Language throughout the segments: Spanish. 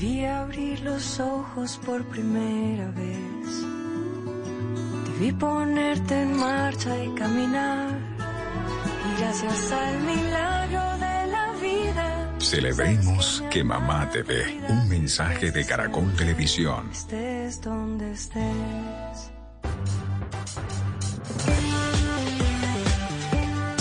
Vi abrir los ojos por primera vez. Te vi ponerte en marcha y caminar. Y gracias al milagro de la vida. Celebremos que mamá te ve. Un mensaje de Caracol Televisión. Estés donde estés.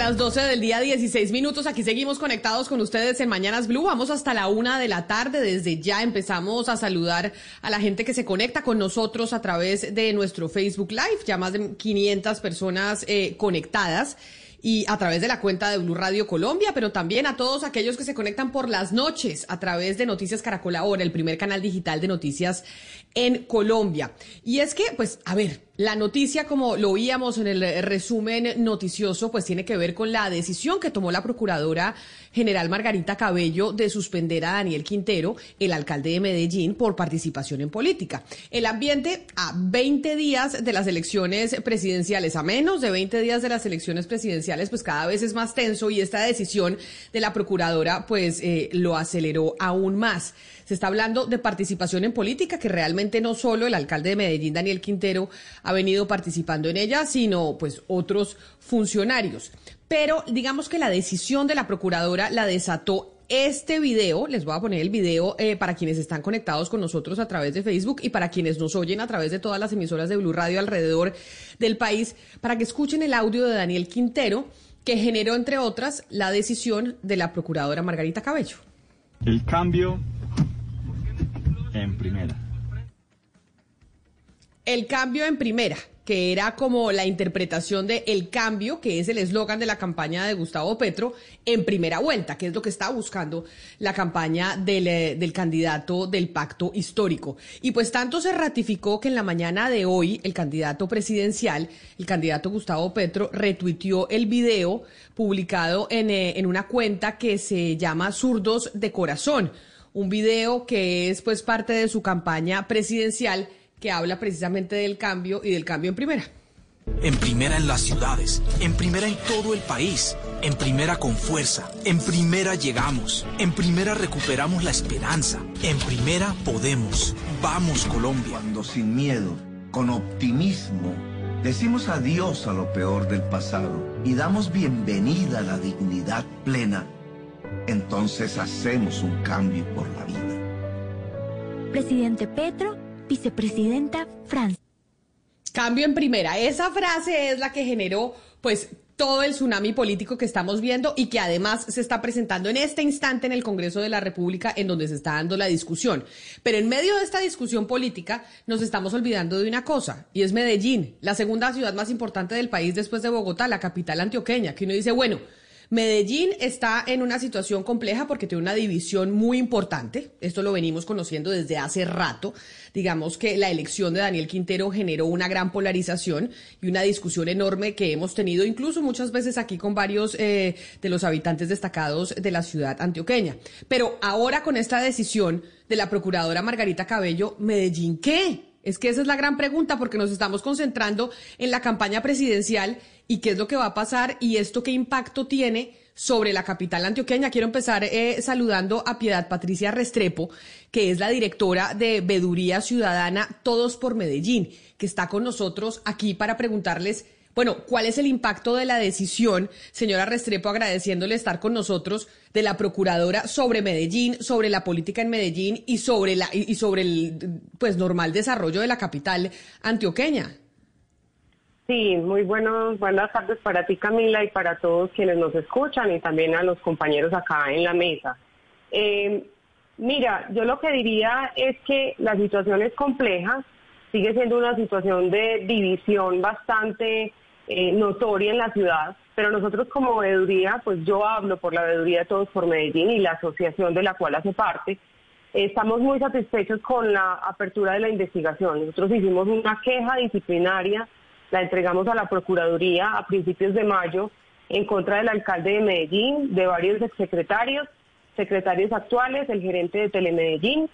Las 12 del día, 16 minutos. Aquí seguimos conectados con ustedes en Mañanas Blue. Vamos hasta la una de la tarde. Desde ya empezamos a saludar a la gente que se conecta con nosotros a través de nuestro Facebook Live. Ya más de 500 personas eh, conectadas y a través de la cuenta de Blue Radio Colombia, pero también a todos aquellos que se conectan por las noches a través de Noticias Caracol Ahora, el primer canal digital de noticias en Colombia. Y es que, pues, a ver, la noticia, como lo oíamos en el resumen noticioso, pues tiene que ver con la decisión que tomó la Procuradora General Margarita Cabello de suspender a Daniel Quintero, el alcalde de Medellín, por participación en política. El ambiente a 20 días de las elecciones presidenciales, a menos de 20 días de las elecciones presidenciales, pues cada vez es más tenso y esta decisión de la Procuradora, pues eh, lo aceleró aún más. Se está hablando de participación en política, que realmente no solo el alcalde de Medellín, Daniel Quintero, ha venido participando en ella, sino pues otros funcionarios. Pero digamos que la decisión de la procuradora la desató este video, les voy a poner el video eh, para quienes están conectados con nosotros a través de Facebook y para quienes nos oyen a través de todas las emisoras de Blue Radio alrededor del país, para que escuchen el audio de Daniel Quintero, que generó, entre otras, la decisión de la procuradora Margarita Cabello. El cambio en primera. El cambio en primera, que era como la interpretación de El cambio, que es el eslogan de la campaña de Gustavo Petro, en primera vuelta, que es lo que está buscando la campaña del, eh, del candidato del pacto histórico. Y pues tanto se ratificó que en la mañana de hoy el candidato presidencial, el candidato Gustavo Petro, retuiteó el video publicado en, eh, en una cuenta que se llama Zurdos de Corazón un video que es pues parte de su campaña presidencial que habla precisamente del cambio y del cambio en primera. En primera en las ciudades, en primera en todo el país, en primera con fuerza, en primera llegamos, en primera recuperamos la esperanza, en primera podemos. Vamos Colombia. Cuando sin miedo, con optimismo, decimos adiós a lo peor del pasado y damos bienvenida a la dignidad plena entonces hacemos un cambio por la vida. Presidente Petro, vicepresidenta Francia. Cambio en primera. Esa frase es la que generó, pues, todo el tsunami político que estamos viendo y que además se está presentando en este instante en el Congreso de la República en donde se está dando la discusión. Pero en medio de esta discusión política nos estamos olvidando de una cosa y es Medellín, la segunda ciudad más importante del país después de Bogotá, la capital antioqueña, que uno dice, bueno, Medellín está en una situación compleja porque tiene una división muy importante. Esto lo venimos conociendo desde hace rato. Digamos que la elección de Daniel Quintero generó una gran polarización y una discusión enorme que hemos tenido incluso muchas veces aquí con varios eh, de los habitantes destacados de la ciudad antioqueña. Pero ahora con esta decisión de la procuradora Margarita Cabello, Medellín, ¿qué? Es que esa es la gran pregunta porque nos estamos concentrando en la campaña presidencial y qué es lo que va a pasar y esto qué impacto tiene sobre la capital antioqueña. Quiero empezar eh, saludando a Piedad Patricia Restrepo, que es la directora de Veduría Ciudadana Todos por Medellín, que está con nosotros aquí para preguntarles Bueno, ¿cuál es el impacto de la decisión, señora Restrepo, agradeciéndole estar con nosotros, de la procuradora sobre Medellín, sobre la política en Medellín y sobre la y sobre el pues normal desarrollo de la capital antioqueña? Sí, muy buenos, buenas tardes para ti Camila y para todos quienes nos escuchan y también a los compañeros acá en la mesa. Eh, mira, yo lo que diría es que la situación es compleja, sigue siendo una situación de división bastante eh, notoria en la ciudad, pero nosotros como veeduría, pues yo hablo por la veeduría de Todos por Medellín y la asociación de la cual hace parte, estamos muy satisfechos con la apertura de la investigación. Nosotros hicimos una queja disciplinaria la entregamos a la Procuraduría a principios de mayo en contra del alcalde de Medellín, de varios exsecretarios, secretarios actuales, el gerente de Telemedellín.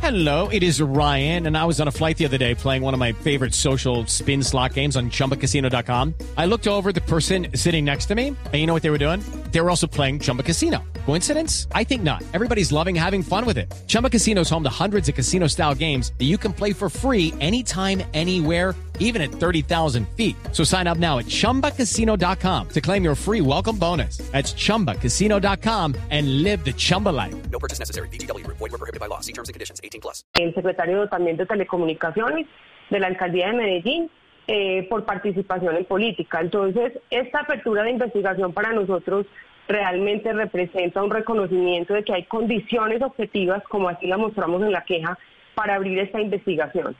Hello, it is Ryan, and I was on a flight the other day playing one of my favorite social spin slot games on chumbacasino.com. I looked over the person sitting next to me, and you know what they were doing? They were also playing Chumba Casino. Coincidence? I think not. Everybody's loving having fun with it. Chumba Casino is home to hundreds of casino style games that you can play for free anytime, anywhere, even at 30,000 feet. So sign up now at chumbacasino.com to claim your free welcome bonus. That's chumbacasino.com and live the Chumba life. No purchase necessary. DTW, void, were prohibited by law. See terms and conditions 18 plus. El secretario también de Telecomunicaciones de la alcaldía de Medellín. Eh, por participación en política. Entonces, esta apertura de investigación para nosotros realmente representa un reconocimiento de que hay condiciones objetivas, como así la mostramos en la queja, para abrir esta investigación.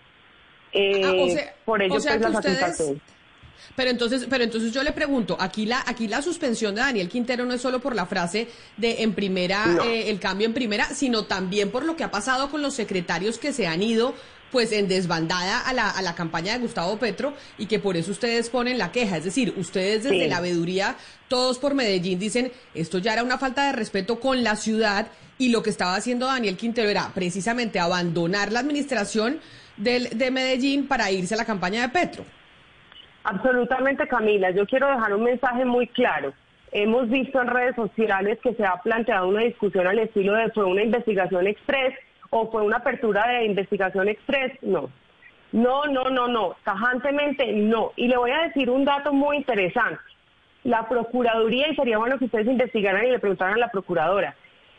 Eh, Ah, o sea- por ello, o sea pues, que la ustedes- satisfacción. Pero entonces, pero entonces yo le pregunto, aquí la, aquí la suspensión de Daniel Quintero no es solo por la frase de en primera, No. eh, el cambio en primera, sino también por lo que ha pasado con los secretarios que se han ido pues en desbandada a la, a la campaña de Gustavo Petro y que por eso ustedes ponen la queja. Es decir, ustedes desde Sí. la veeduría, todos por Medellín, dicen esto ya era una falta de respeto con la ciudad y lo que estaba haciendo Daniel Quintero era precisamente abandonar la administración del, de Medellín para irse a la campaña de Petro. Absolutamente, Camila. Yo quiero dejar un mensaje muy claro. Hemos visto en redes sociales que se ha planteado una discusión al estilo de fue una investigación express o fue una apertura de investigación express. No. No, no, no, no. Tajantemente no. Y le voy a decir un dato muy interesante. La Procuraduría, y sería bueno que ustedes investigaran y le preguntaran a la Procuradora,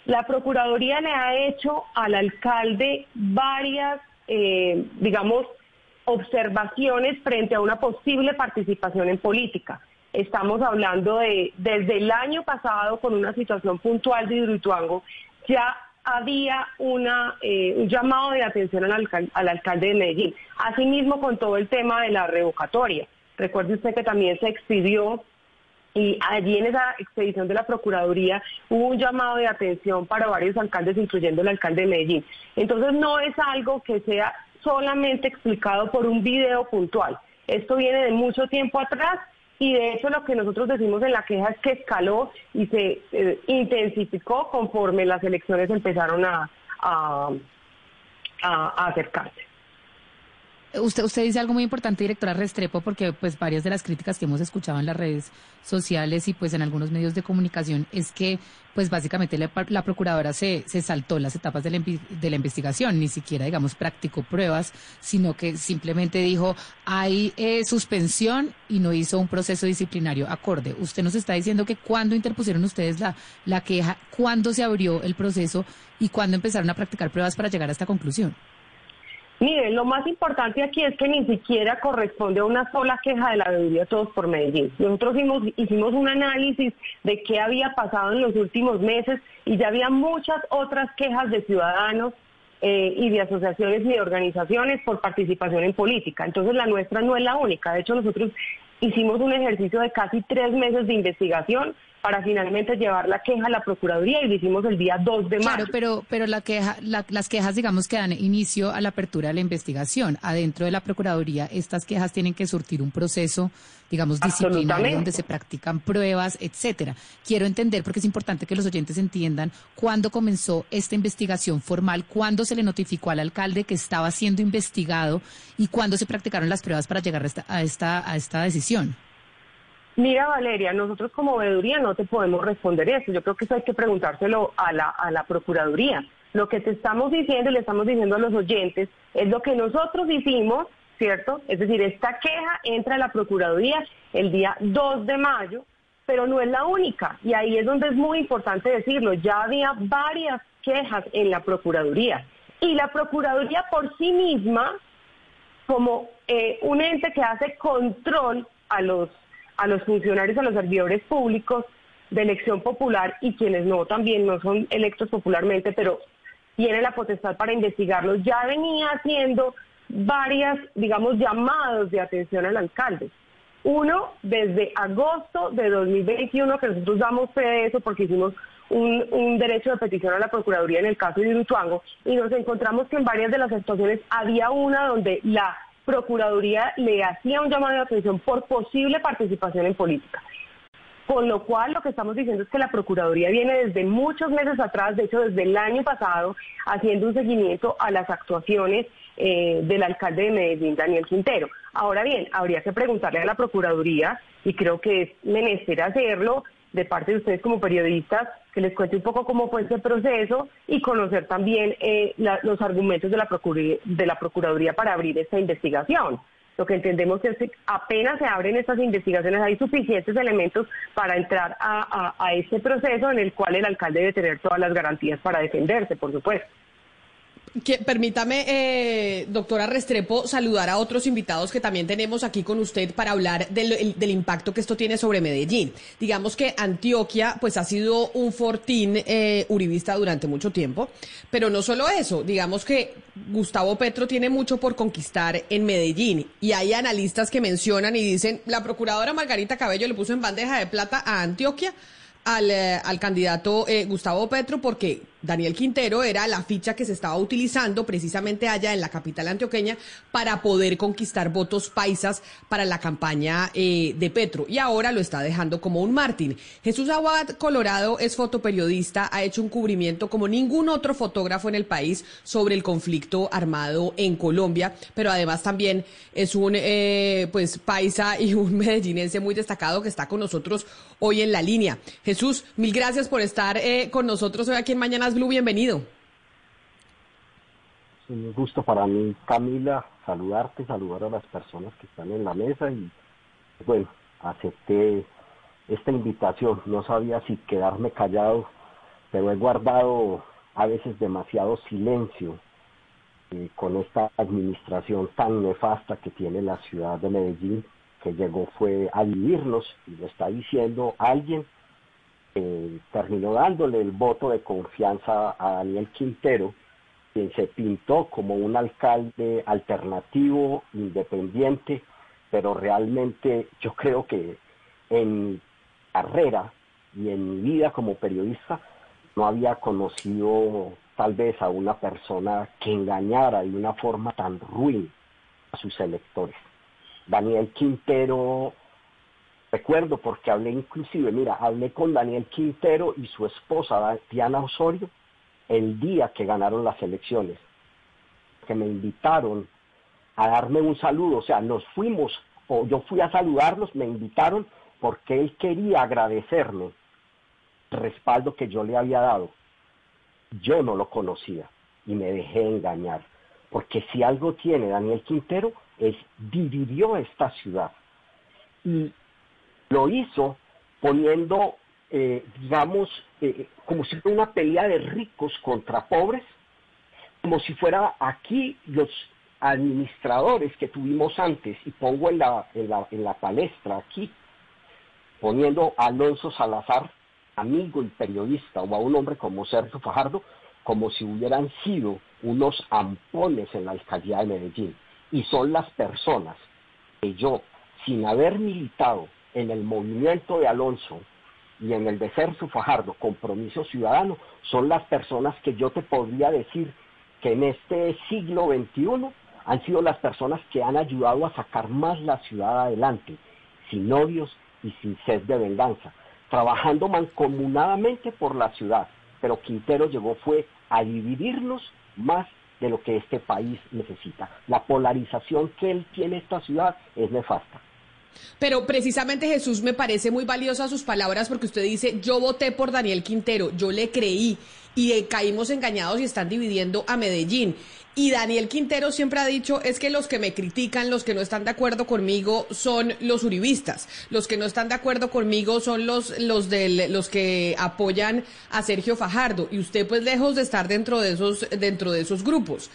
la Procuraduría le ha hecho al alcalde varias, eh, digamos, observaciones frente a una posible participación en política. Estamos hablando de, desde el año pasado, con una situación puntual de Hidroituango, ya había una, eh, un llamado de atención al, alcal- al alcalde de Medellín. Asimismo, con todo el tema de la revocatoria. Recuerde usted que también se expidió y allí en esa expedición de la Procuraduría hubo un llamado de atención para varios alcaldes, incluyendo el alcalde de Medellín. Entonces no es algo que sea solamente explicado por un video puntual. Esto viene de mucho tiempo atrás y de hecho lo que nosotros decimos en la queja es que escaló y se eh, intensificó conforme las elecciones empezaron a, a, a- acercarse. Usted, usted dice algo muy importante, directora Restrepo, porque pues varias de las críticas que hemos escuchado en las redes sociales y pues en algunos medios de comunicación es que pues básicamente la, procuradora se, se saltó las etapas de la, de la investigación, ni siquiera digamos practicó pruebas, sino que simplemente dijo hay eh, suspensión y no hizo un proceso disciplinario acorde. Usted nos está diciendo que cuando interpusieron ustedes la, la queja, cuándo se abrió el proceso y cuándo empezaron a practicar pruebas para llegar a esta conclusión. Miren, lo más importante aquí es que ni siquiera corresponde a una sola queja de la veeduría Todos por Medellín. Nosotros hicimos, hicimos un análisis de qué había pasado en los últimos meses y ya había muchas otras quejas de ciudadanos eh, y de asociaciones y de organizaciones por participación en política. Entonces la nuestra no es la única. De hecho, nosotros hicimos un ejercicio de casi tres meses de investigación para finalmente llevar la queja a la Procuraduría y lo hicimos el día 2 de Claro, marzo. pero, pero la queja, la- las quejas, digamos, que dan inicio a la apertura de la investigación. Adentro de la Procuraduría, estas quejas tienen que surtir un proceso, digamos, disciplinario, donde se practican pruebas, etcétera. Quiero entender, porque es importante que los oyentes entiendan, cuándo comenzó esta investigación formal, cuándo se le notificó al alcalde que estaba siendo investigado y cuándo se practicaron las pruebas para llegar a esta, a esta, a esta decisión. Mira, Valeria, nosotros como veeduría no te podemos responder eso. Yo creo que eso hay que preguntárselo a la, a la Procuraduría. Lo que te estamos diciendo y le estamos diciendo a los oyentes es lo que nosotros hicimos, ¿cierto? Es decir, esta queja entra a la Procuraduría el día 2 de mayo, pero no es la única. Y ahí es donde es muy importante decirlo. Ya había varias quejas en la Procuraduría. Y la Procuraduría por sí misma, como eh, un ente que hace control a los, a los funcionarios, a los servidores públicos de elección popular y quienes no también no son electos popularmente, pero tiene la potestad para investigarlos, ya venía haciendo varias, digamos, llamados de atención al alcalde. Uno, desde agosto de 2021, que nosotros damos fe de eso porque hicimos un, derecho de petición a la Procuraduría en el caso de Urutuango, y nos encontramos que en varias de las actuaciones había una donde la Procuraduría le hacía un llamado de atención por posible participación en política. Con lo cual lo que estamos diciendo es que la Procuraduría viene desde muchos meses atrás, de hecho desde el año pasado, haciendo un seguimiento a las actuaciones eh, del alcalde de Medellín, Daniel Quintero. Ahora bien, habría que preguntarle a la Procuraduría, y creo que es menester hacerlo, de parte de ustedes como periodistas, que les cuente un poco cómo fue ese proceso y conocer también eh, los argumentos de la, de la Procuraduría para abrir esta investigación. Lo que entendemos es que apenas se abren estas investigaciones hay suficientes elementos para entrar a, a, a este proceso en el cual el alcalde debe tener todas las garantías para defenderse, por supuesto. Que, permítame, eh, doctora Restrepo, saludar a otros invitados que también tenemos aquí con usted para hablar del, impacto que esto tiene sobre Medellín. Digamos que Antioquia, pues ha sido un fortín eh, uribista durante mucho tiempo, pero no solo eso, digamos que Gustavo Petro tiene mucho por conquistar en Medellín y hay analistas que mencionan y dicen, la procuradora Margarita Cabello le puso en bandeja de plata a Antioquia al, eh, al candidato eh, Gustavo Petro porque Daniel Quintero era la ficha que se estaba utilizando precisamente allá en la capital antioqueña para poder conquistar votos paisas para la campaña eh, de Petro y ahora lo está dejando como un Martín. Jesús Aguad Colorado es fotoperiodista, ha hecho un cubrimiento como ningún otro fotógrafo en el país sobre el conflicto armado en Colombia, pero además también es un eh, pues paisa y un medellinense muy destacado que está con nosotros hoy en la línea. Jesús, mil gracias por estar eh, con nosotros hoy aquí en Mañanas Blue, bienvenido. Es un gusto para mí, Camila, saludarte, saludar a las personas que están en la mesa y bueno, acepté esta invitación. No sabía si quedarme callado, pero he guardado a veces demasiado silencio eh, con esta administración tan nefasta que tiene la ciudad de Medellín, que llegó fue a vivirnos y lo está diciendo alguien terminó dándole el voto de confianza a Daniel Quintero, quien se pintó como un alcalde alternativo, independiente, pero realmente yo creo que en mi carrera y en mi vida como periodista no había conocido tal vez a una persona que engañara de una forma tan ruin a sus electores. Daniel Quintero Recuerdo porque hablé inclusive, mira, hablé con Daniel Quintero y su esposa Diana Osorio el día que ganaron las elecciones, que me invitaron a darme un saludo, o sea, nos fuimos, o yo fui a saludarlos, me invitaron porque él quería agradecerme el respaldo que yo le había dado. Yo no lo conocía y me dejé engañar, porque si algo tiene Daniel Quintero es dividió esta ciudad. Y lo hizo poniendo, eh, digamos, eh, como si fuera una pelea de ricos contra pobres, como si fuera aquí los administradores que tuvimos antes, y pongo en la, en la, en la palestra aquí, poniendo a Alonso Salazar, amigo y periodista, o a un hombre como Sergio Fajardo, como si hubieran sido unos ampones en la alcaldía de Medellín. Y son las personas que yo, sin haber militado en el movimiento de Alonso y en el de Sergio Fajardo, Compromiso Ciudadano, son las personas que yo te podría decir que en este siglo XXI han sido las personas que han ayudado a sacar más la ciudad adelante, sin odios y sin sed de venganza, trabajando mancomunadamente por la ciudad. Pero Quintero llegó fue a dividirnos más de lo que este país necesita. La polarización que él tiene esta ciudad es nefasta. Pero precisamente Jesús me parece muy valiosa sus palabras porque usted dice, yo voté por Daniel Quintero, yo le creí y eh, caímos engañados y están dividiendo a Medellín. Y Daniel Quintero siempre ha dicho es que los que me critican, los que no están de acuerdo conmigo son los uribistas, los que no están de acuerdo conmigo son los los del, los que apoyan a Sergio Fajardo y usted pues lejos de estar dentro de esos dentro de esos grupos.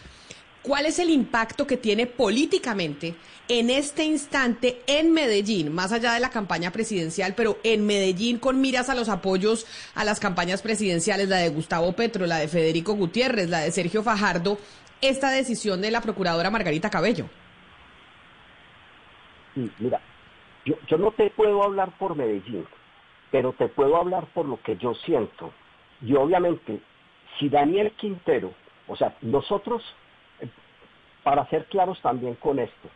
¿Cuál es el impacto que tiene políticamente en este instante en Medellín, más allá de la campaña presidencial, pero en Medellín con miras a los apoyos a las campañas presidenciales, la de Gustavo Petro, la de Federico Gutiérrez, la de Sergio Fajardo, esta decisión de la procuradora Margarita Cabello? Mira, yo no te puedo hablar por Medellín, pero te puedo hablar por lo que yo siento. Y obviamente, si Daniel Quintero, o sea, nosotros para ser claros también con esto.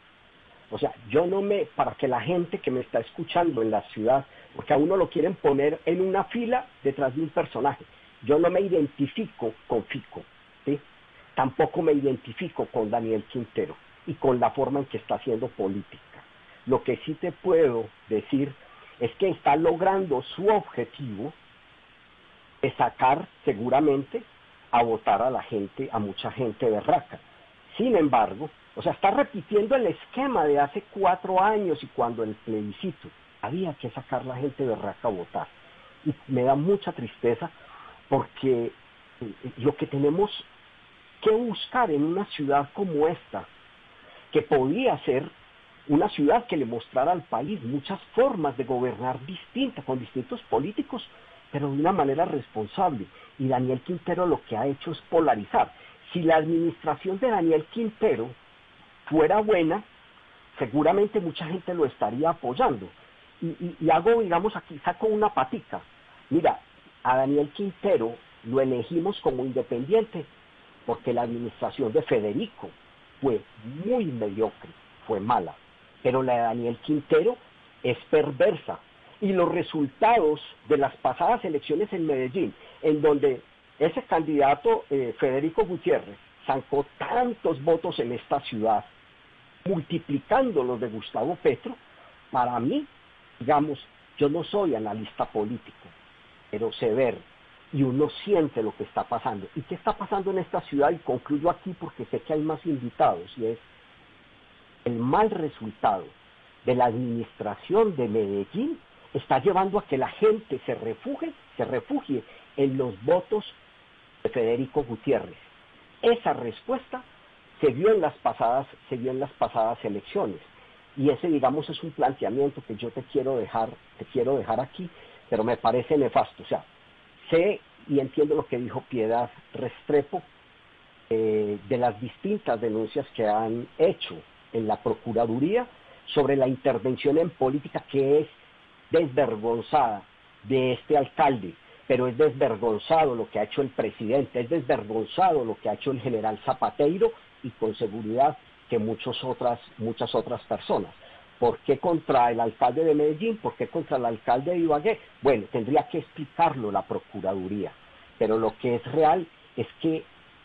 O sea, yo no me, para que la gente que me está escuchando en la ciudad, porque a uno lo quieren poner en una fila detrás de un personaje, yo no me identifico con Fico, ¿sí? Tampoco me identifico con Daniel Quintero y con la forma en que está haciendo política. Lo que sí te puedo decir es que está logrando su objetivo de sacar seguramente a votar a la gente, a mucha gente de Raca. Sin embargo, o sea, está repitiendo el esquema de hace cuatro años y cuando el plebiscito había que sacar la gente de raca a votar. Y me da mucha tristeza porque eh, lo que tenemos que buscar en una ciudad como esta, que podía ser una ciudad que le mostrara al país muchas formas de gobernar distintas, con distintos políticos, pero de una manera responsable. Y Daniel Quintero lo que ha hecho es polarizar si la administración de Daniel Quintero fuera buena, seguramente mucha gente lo estaría apoyando. Y, hago, digamos, aquí saco una patica. Mira, a Daniel Quintero lo elegimos como independiente porque la administración de Federico fue muy mediocre, fue mala. Pero la de Daniel Quintero es perversa. Y los resultados de las pasadas elecciones en Medellín, en donde ese candidato, eh, Federico Gutiérrez, sacó tantos votos en esta ciudad, multiplicando los de Gustavo Petro, para mí, digamos, yo no soy analista político, pero sé ver y uno siente lo que está pasando. ¿Y qué está pasando en esta ciudad? Y concluyo aquí porque sé que hay más invitados, y es el mal resultado de la administración de Medellín está llevando a que la gente se refugie, se refugie en los votos de Federico Gutiérrez. Esa respuesta se vio en las pasadas, se vio en las pasadas elecciones. Y ese, digamos, es un planteamiento que yo te quiero dejar, te quiero dejar aquí, pero me parece nefasto. O sea, sé y entiendo lo que dijo Piedad Restrepo eh, de las distintas denuncias que han hecho en la Procuraduría sobre la intervención en política que es desvergonzada de este alcalde, pero es desvergonzado lo que ha hecho el presidente, es desvergonzado lo que ha hecho el general Zapateiro y con seguridad que muchas otras, muchas otras personas. ¿Por qué contra el alcalde de Medellín? ¿Por qué contra el alcalde de Ibagué? Bueno, tendría que explicarlo la Procuraduría, pero lo que es real es que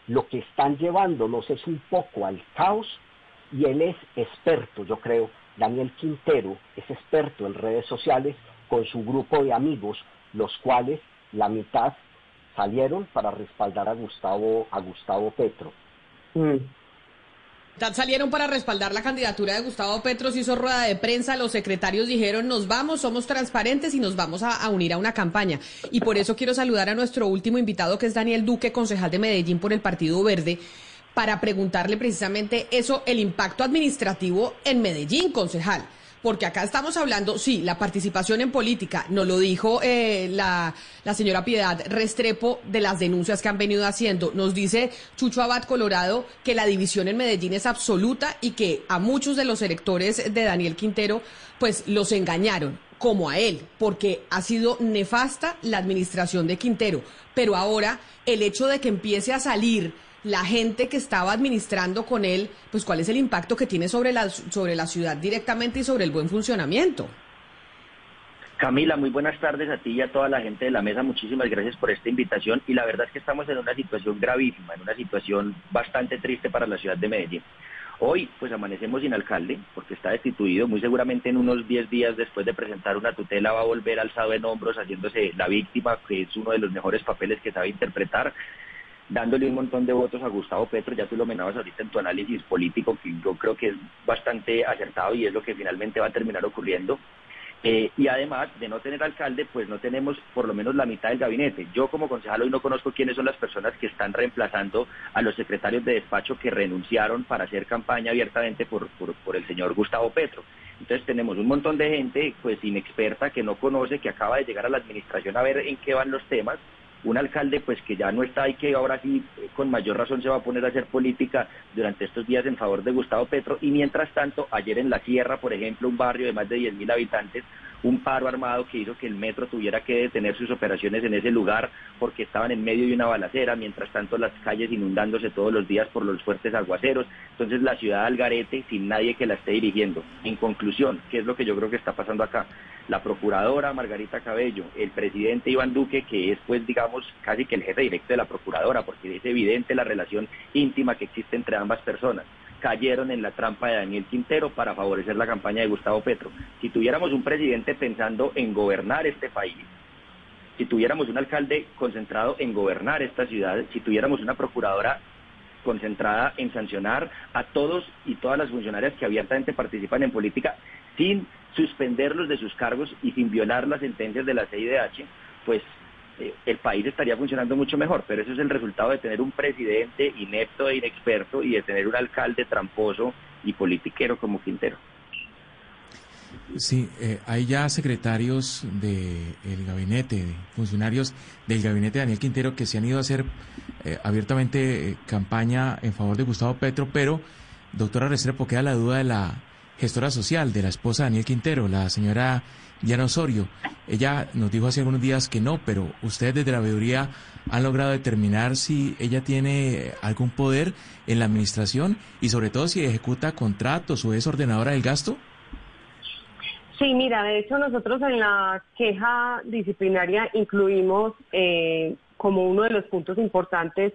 lo que están llevándonos es un poco al caos y él es experto, yo creo, Daniel Quintero es experto en redes sociales con su grupo de amigos, los cuales la mitad salieron para respaldar a Gustavo, a Gustavo Petro. Mm. Salieron para respaldar la candidatura de Gustavo Petro, se hizo rueda de prensa, los secretarios dijeron nos vamos, somos transparentes y nos vamos a, a, unir a una campaña. Y por eso quiero saludar a nuestro último invitado, que es Daniel Duque, concejal de Medellín por el Partido Verde, para preguntarle precisamente eso, el impacto administrativo en Medellín, concejal porque acá estamos hablando, sí, la participación en política, nos lo dijo eh, la, la, señora Piedad Restrepo de las denuncias que han venido haciendo. Nos dice Chucho Abad Colorado que la división en Medellín es absoluta y que a muchos de los electores de Daniel Quintero, pues los engañaron como a él, porque ha sido nefasta la administración de Quintero. Pero ahora el hecho de que empiece a salir la gente que estaba administrando con él, pues cuál es el impacto que tiene sobre la, sobre la ciudad directamente y sobre el buen funcionamiento. Camila, muy buenas tardes a ti y a toda la gente de la mesa. Muchísimas gracias por esta invitación. Y la verdad es que estamos en una situación gravísima, en una situación bastante triste para la ciudad de Medellín. Hoy pues amanecemos sin alcalde porque está destituido, muy seguramente en unos 10 días después de presentar una tutela va a volver alzado en hombros haciéndose la víctima, que es uno de los mejores papeles que sabe interpretar, dándole un montón de votos a Gustavo Petro, ya tú lo menabas ahorita en tu análisis político, que yo creo que es bastante acertado y es lo que finalmente va a terminar ocurriendo. Eh, y además de no tener alcalde, pues no tenemos por lo menos la mitad del gabinete. Yo como concejal hoy no conozco quiénes son las personas que están reemplazando a los secretarios de despacho que renunciaron para hacer campaña abiertamente por, por, el señor Gustavo Petro. Entonces tenemos un montón de gente pues inexperta que no conoce, que acaba de llegar a la administración a ver en qué van los temas un alcalde pues que ya no está y que ahora sí eh, con mayor razón se va a poner a hacer política durante estos días en favor de Gustavo Petro. Y mientras tanto ayer en la sierra por ejemplo un barrio de más de 10.000 habitantes un paro armado que hizo que el metro tuviera que detener sus operaciones en ese lugar porque estaban en medio de una balacera, mientras tanto las calles inundándose todos los días por los fuertes aguaceros, entonces la ciudad Algarete sin nadie que la esté dirigiendo. En conclusión, ¿qué es lo que yo creo que está pasando acá? La procuradora Margarita Cabello, el presidente Iván Duque, que es pues digamos casi que el jefe directo de la procuradora, porque es evidente la relación íntima que existe entre ambas personas cayeron en la trampa de Daniel Quintero para favorecer la campaña de Gustavo Petro. Si tuviéramos un presidente pensando en gobernar este país, si tuviéramos un alcalde concentrado en gobernar esta ciudad, si tuviéramos una procuradora concentrada en sancionar a todos y todas las funcionarias que abiertamente participan en política sin suspenderlos de sus cargos y sin violar las sentencias de la CIDH, pues eh, el país estaría funcionando mucho mejor, pero eso es el resultado de tener un presidente inepto e inexperto y de tener un alcalde tramposo y politiquero como Quintero. Sí, eh, hay ya secretarios del gabinete, funcionarios del gabinete de Daniel Quintero que se han ido a hacer eh, abiertamente campaña en favor de Gustavo Petro, pero, doctora Restrepo, queda la duda de la gestora social, de la esposa Daniel Quintero, la señora Diana Osorio. Ella nos dijo hace algunos días que no, pero ustedes desde la veeduría han logrado determinar si ella tiene algún poder en la administración y sobre todo si ejecuta contratos o es ordenadora del gasto. Sí, mira, de hecho nosotros en la queja disciplinaria incluimos eh, como uno de los puntos importantes,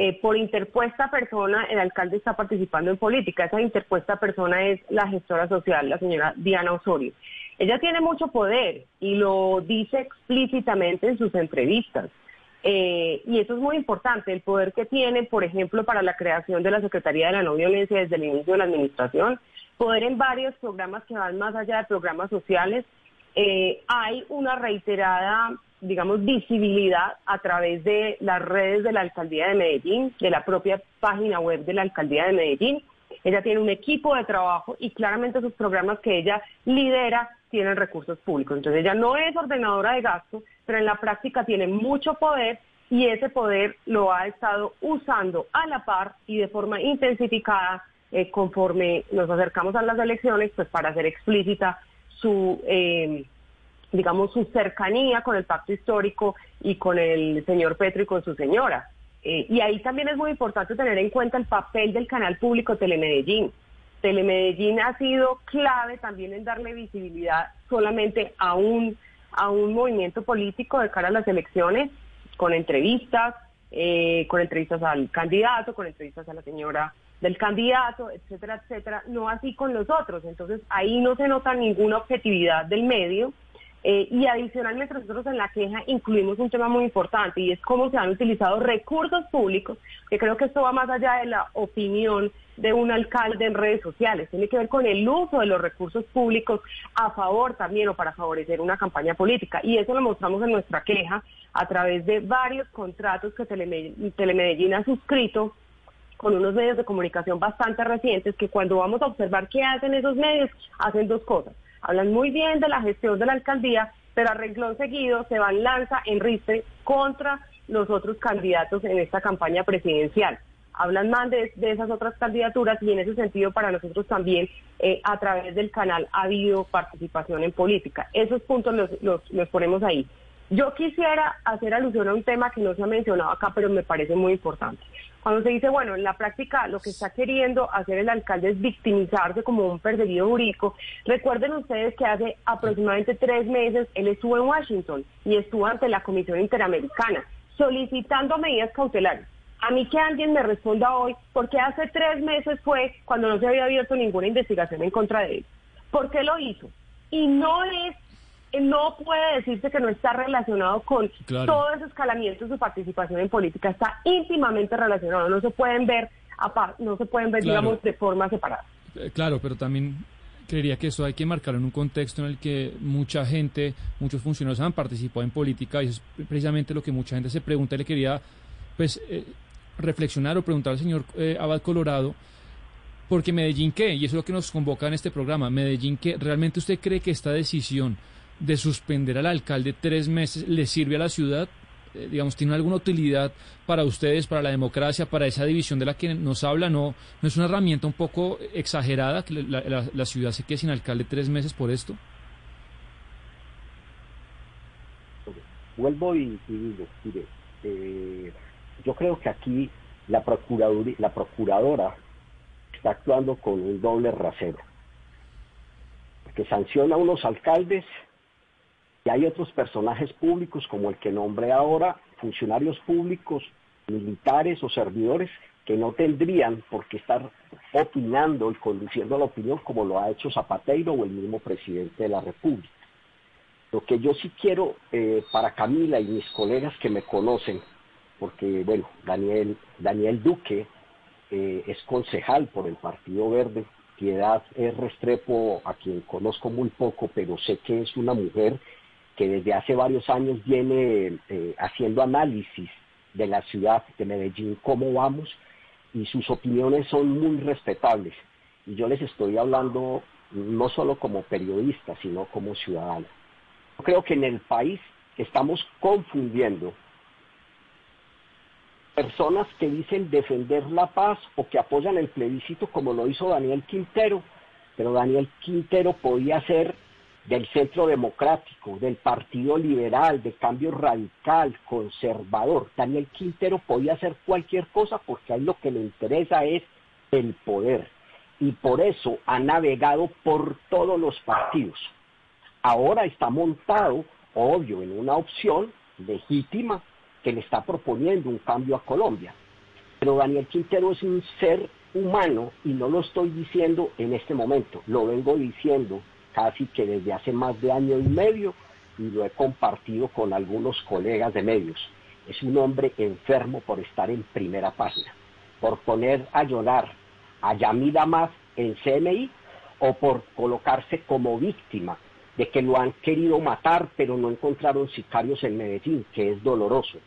eh, por interpuesta persona el alcalde está participando en política. Esa interpuesta persona es la gestora social, la señora Diana Osorio. Ella tiene mucho poder y lo dice explícitamente en sus entrevistas. Eh, y eso es muy importante, el poder que tiene, por ejemplo, para la creación de la Secretaría de la No Violencia desde el inicio de la administración, poder en varios programas que van más allá de programas sociales. Eh, hay una reiterada, digamos, visibilidad a través de las redes de la Alcaldía de Medellín, de la propia página web de la Alcaldía de Medellín. Ella tiene un equipo de trabajo y claramente esos programas que ella lidera tienen recursos públicos. Entonces ella no es ordenadora de gasto, pero en la práctica tiene mucho poder y ese poder lo ha estado usando a la par y de forma intensificada eh, conforme nos acercamos a las elecciones, pues para hacer explícita su, eh, digamos, su cercanía con el pacto histórico y con el señor Petro y con su señora. Eh, y ahí también es muy importante tener en cuenta el papel del canal público Telemedellín. Telemedellín ha sido clave también en darle visibilidad solamente a un, a un movimiento político de cara a las elecciones, con entrevistas, eh, con entrevistas al candidato, con entrevistas a la señora del candidato, etcétera, etcétera, no así con los otros. Entonces ahí no se nota ninguna objetividad del medio. Eh, y adicionalmente nosotros en la queja incluimos un tema muy importante y es cómo se han utilizado recursos públicos, que creo que esto va más allá de la opinión de un alcalde en redes sociales, tiene que ver con el uso de los recursos públicos a favor también o para favorecer una campaña política. Y eso lo mostramos en nuestra queja a través de varios contratos que Telemedellín ha suscrito con unos medios de comunicación bastante recientes que cuando vamos a observar qué hacen esos medios, hacen dos cosas hablan muy bien de la gestión de la alcaldía, pero a renglón seguido se van lanza en ristre contra los otros candidatos en esta campaña presidencial. Hablan más de, esas otras candidaturas y en ese sentido para nosotros también eh, a través del canal ha habido participación en política. Esos puntos los, los ponemos ahí. Yo quisiera hacer alusión a un tema que no se ha mencionado acá, pero me parece muy importante. Cuando se dice, bueno, en la práctica lo que está queriendo hacer el alcalde es victimizarse como un perseguido jurídico, recuerden ustedes que hace aproximadamente tres meses él estuvo en Washington y estuvo ante la Comisión Interamericana solicitando medidas cautelares. A mí que alguien me responda hoy, porque hace tres meses fue cuando no se había abierto ninguna investigación en contra de él. ¿Por qué lo hizo? Y no es, no puede decirse que no está relacionado con Claro. todo ese escalamiento de su participación en política. Está íntimamente relacionado. No se pueden ver, apar- no se pueden ver, Claro. digamos, de forma separada. Eh, Claro, pero también creería que eso hay que marcarlo en un contexto en el que mucha gente, muchos funcionarios han participado en política y eso es precisamente lo que mucha gente se pregunta y le quería pues eh, reflexionar o preguntar al señor eh, Abad Colorado porque Medellín qué, y eso es lo que nos convoca en este programa, Medellín qué, ¿realmente usted cree que esta decisión de suspender al alcalde tres meses le sirve a la ciudad? Eh, digamos, ¿tiene alguna utilidad para ustedes, para la democracia, para esa división de la que nos habla? ¿No, no es una herramienta un poco exagerada que la, ciudad se quede sin alcalde tres meses por esto? vuelvo y, digo, mire, eh, yo creo que aquí la, la procuradora está actuando con un doble rasero, porque sanciona a unos alcaldes hay otros personajes públicos como el que nombré ahora, funcionarios públicos, militares o servidores que no tendrían por qué estar opinando y conduciendo la opinión como lo ha hecho Zapateiro o el mismo presidente de la República. Lo que yo sí quiero eh, para Camila y mis colegas que me conocen, porque bueno, Daniel, Daniel Duque eh, es concejal por el Partido Verde, Piedad es Restrepo, a quien conozco muy poco, pero sé que es una mujer que desde hace varios años viene eh, haciendo análisis de la ciudad de Medellín, cómo vamos, y sus opiniones son muy respetables. Y yo les estoy hablando no solo como periodista, sino como ciudadano. Creo que en el país estamos confundiendo personas que dicen defender la paz o que apoyan el plebiscito como lo hizo Daniel Quintero, pero Daniel Quintero podía ser del centro democrático, del partido liberal, de cambio radical, conservador. Daniel Quintero podía hacer cualquier cosa porque a él lo que le interesa es el poder. Y por eso ha navegado por todos los partidos. Ahora está montado, obvio, en una opción legítima que le está proponiendo un cambio a Colombia. Pero Daniel Quintero es un ser humano y no lo estoy diciendo en este momento, lo vengo diciendo casi que desde hace más de año y medio y lo he compartido con algunos colegas de medios. Es un hombre enfermo por estar en primera página, por poner a llorar a Yamida más en CNI o por colocarse como víctima de que lo han querido matar pero no encontraron sicarios en Medellín, que es doloroso.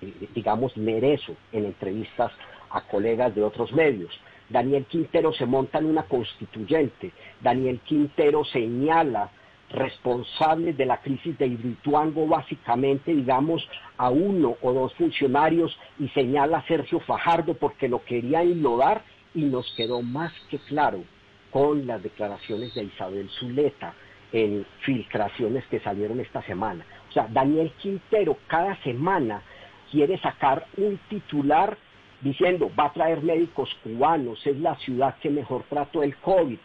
Eh, digamos, merezco en entrevistas a colegas de otros medios. Daniel Quintero se monta en una constituyente. Daniel Quintero señala responsables de la crisis de Hidroituango, básicamente, digamos, a uno o dos funcionarios y señala a Sergio Fajardo porque lo quería enlodar y nos quedó más que claro con las declaraciones de Isabel Zuleta en filtraciones que salieron esta semana. O sea, Daniel Quintero cada semana quiere sacar un titular diciendo va a traer médicos cubanos, es la ciudad que mejor trató el COVID,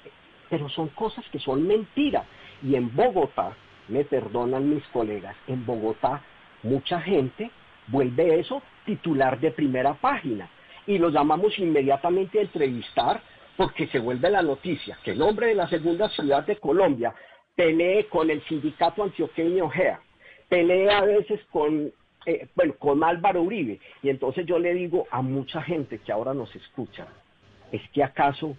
pero son cosas que son mentiras. Y en Bogotá, me perdonan mis colegas, en Bogotá mucha gente vuelve eso titular de primera página y lo llamamos inmediatamente a entrevistar porque se vuelve la noticia que el hombre de la segunda ciudad de Colombia pelee con el sindicato antioqueño GEA, pelea a veces con, eh, bueno, con Álvaro Uribe. Y entonces yo le digo a mucha gente que ahora nos escucha, ¿es que acaso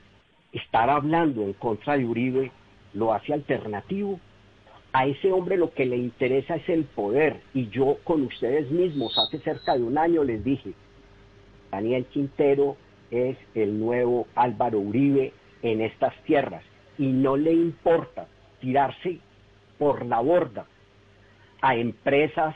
estar hablando en contra de Uribe lo hace alternativo? A ese hombre lo que le interesa es el poder. Y yo con ustedes mismos hace cerca de un año les dije, Daniel Quintero es el nuevo Álvaro Uribe en estas tierras y no le importa tirarse por la borda a empresas,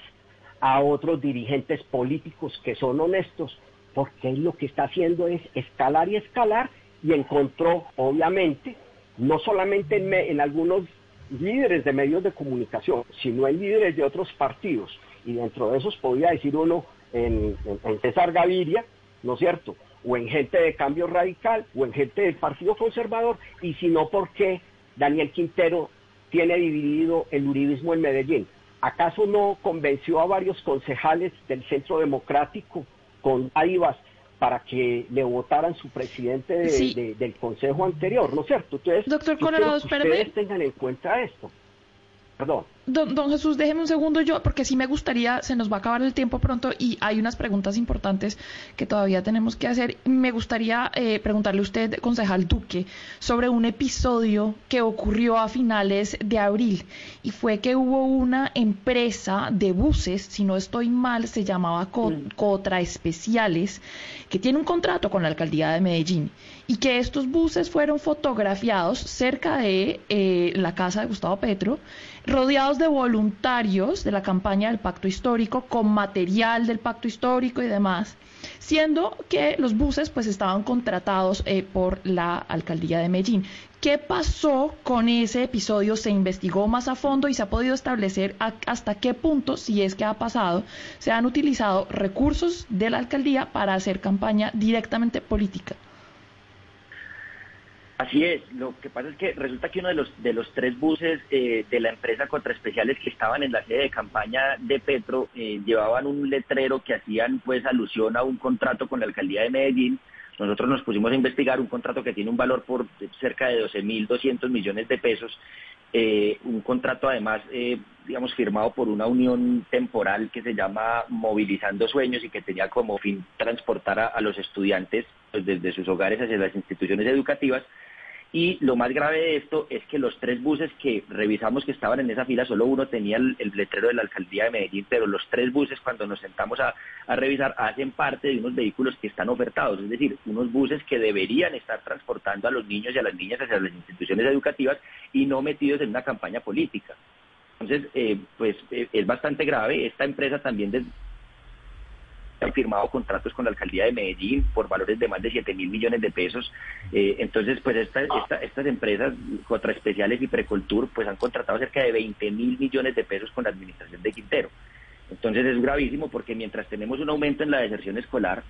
a otros dirigentes políticos que son honestos, porque lo que está haciendo es escalar y escalar y encontró, obviamente, no solamente en, me- en algunos líderes de medios de comunicación, sino en líderes de otros partidos. Y dentro de esos podía decir uno en César Gaviria, ¿no es cierto? O en gente de cambio radical, o en gente del Partido Conservador, y si no, ¿por qué Daniel Quintero tiene dividido el uribismo en Medellín? ¿Acaso no convenció a varios concejales del Centro Democrático con dádivas para que le votaran su presidente de- Sí. de- del consejo anterior, ¿no es cierto? Entonces, Doctor Colorado, que ustedes tengan en cuenta esto. Perdón. Don, don Jesús, déjeme un segundo yo, porque sí me gustaría, se nos va a acabar el tiempo pronto y hay unas preguntas importantes que todavía tenemos que hacer. Me gustaría eh, preguntarle a usted, concejal Duque, sobre un episodio que ocurrió a finales de abril y fue que hubo una empresa de buses, si no estoy mal, se llamaba Co- Cotra Especiales, que tiene un contrato con la alcaldía de Medellín y que estos buses fueron fotografiados cerca de eh, la casa de Gustavo Petro, rodeados de voluntarios de la campaña del pacto histórico, con material del pacto histórico y demás, siendo que los buses pues estaban contratados eh, por la alcaldía de Medellín. ¿Qué pasó con ese episodio? ¿Se investigó más a fondo y se ha podido establecer hasta qué punto, si es que ha pasado, se han utilizado recursos de la alcaldía para hacer campaña directamente política? Así es, lo que pasa es que resulta que uno de los, de los tres buses eh, de la empresa Contraespeciales que estaban en la sede de campaña de Petro eh, llevaban un letrero que hacían pues alusión a un contrato con la alcaldía de Medellín. Nosotros nos pusimos a investigar un contrato que tiene un valor por cerca de 12.200 millones de pesos, eh, un contrato además, digamos, firmado por una unión temporal que se llama Movilizando Sueños y que tenía como fin transportar a, a los estudiantes pues, desde sus hogares hacia las instituciones educativas. Y lo más grave de esto es que los tres buses que revisamos que estaban en esa fila, solo uno tenía el, letrero de la alcaldía de Medellín, pero los tres buses cuando nos sentamos a, revisar hacen parte de unos vehículos que están ofertados, es decir, unos buses que deberían estar transportando a los niños y a las niñas hacia las instituciones educativas y no metidos en una campaña política. Entonces, eh, pues eh, es bastante grave. Esta empresa también han firmado contratos con la alcaldía de Medellín por valores de más de 7 mil millones de pesos. Eh, entonces, pues esta- esta- estas empresas, Contraespeciales y Precoltur, pues han contratado cerca de 20 mil millones de pesos con la administración de Quintero. Entonces es gravísimo porque mientras tenemos un aumento en la deserción escolar,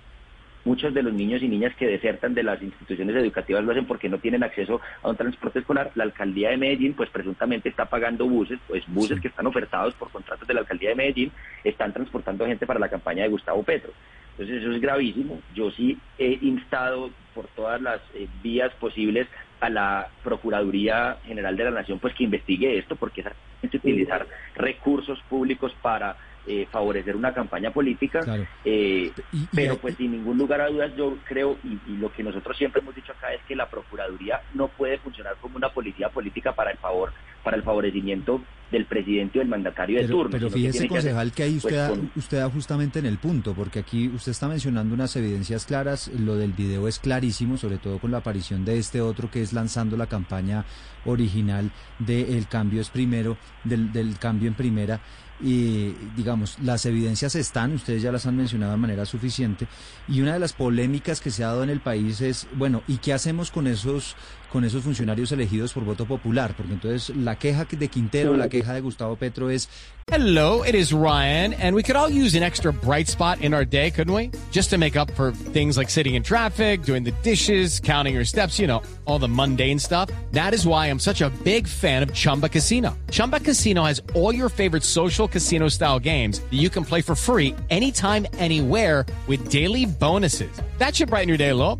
muchos de los niños y niñas que desertan de las instituciones educativas lo hacen porque no tienen acceso a un transporte escolar. La alcaldía de Medellín, pues presuntamente está pagando buses, pues buses que están ofertados por contratos de la alcaldía de Medellín, están transportando gente para la campaña de Gustavo Petro. Entonces eso es gravísimo. Yo sí he instado por todas las eh, vías posibles a la Procuraduría General de la Nación pues que investigue esto porque es utilizar recursos públicos para eh, favorecer una campaña política, eh, pero pues sin ningún lugar a dudas yo creo, y, y lo que nosotros siempre hemos dicho acá es que la Procuraduría no puede funcionar como una policía política para el favor, para el favorecimiento del presidente o del mandatario de Pero, turno. pero que fíjese, tiene que hacer, concejal, que ahí usted, pues, da, con- usted da justamente en el punto, porque aquí usted está mencionando unas evidencias claras, lo del video es clarísimo, sobre todo con la aparición de este otro que es lanzando la campaña original de El cambio es primero, del, del cambio en primera, y digamos, las evidencias están, ustedes ya las han mencionado de manera suficiente, y una de las polémicas que se ha dado en el país es, bueno, ¿y qué hacemos con esos, con esos funcionarios elegidos por voto popular? Porque entonces la queja de Quintero, la queja de Gustavo Petro es Hello, it is Ryan, and we could all use an extra bright spot in our day, couldn't we? Just to make up for things like sitting in traffic, doing the dishes, counting your steps, you know, all the mundane stuff. That is why I'm such a big fan of Chumba Casino. Chumba Casino has all your favorite social casino style games that you can play for free anytime, anywhere with daily bonuses. That should brighten your day a little.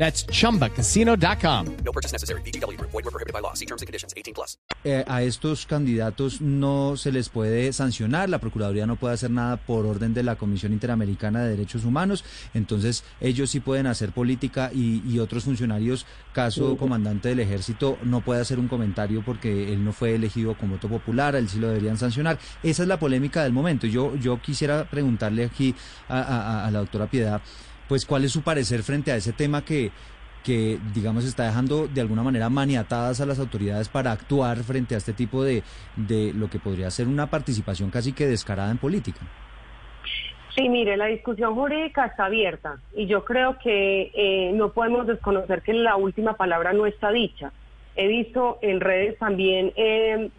That's chumbacasino.com. No purchase necessary. VGW Group. Void were prohibited by law. See terms and conditions. 18 plus. eh, a estos candidatos no se les puede sancionar, la Procuraduría no puede hacer nada por orden de la Comisión Interamericana de Derechos Humanos, entonces ellos sí pueden hacer política y, y otros funcionarios, caso comandante del ejército, no puede hacer un comentario porque él no fue elegido con voto popular, a él sí lo deberían sancionar. Esa es la polémica del momento. Yo, yo quisiera preguntarle aquí a, a- a la doctora Piedad, pues cuál es su parecer frente a ese tema que que digamos está dejando de alguna manera maniatadas a las autoridades para actuar frente a este tipo de, de lo que podría ser una participación casi que descarada en política. Sí, mire, la discusión jurídica está abierta y yo creo que eh, no podemos desconocer que la última palabra no está dicha. He visto en redes también, eh,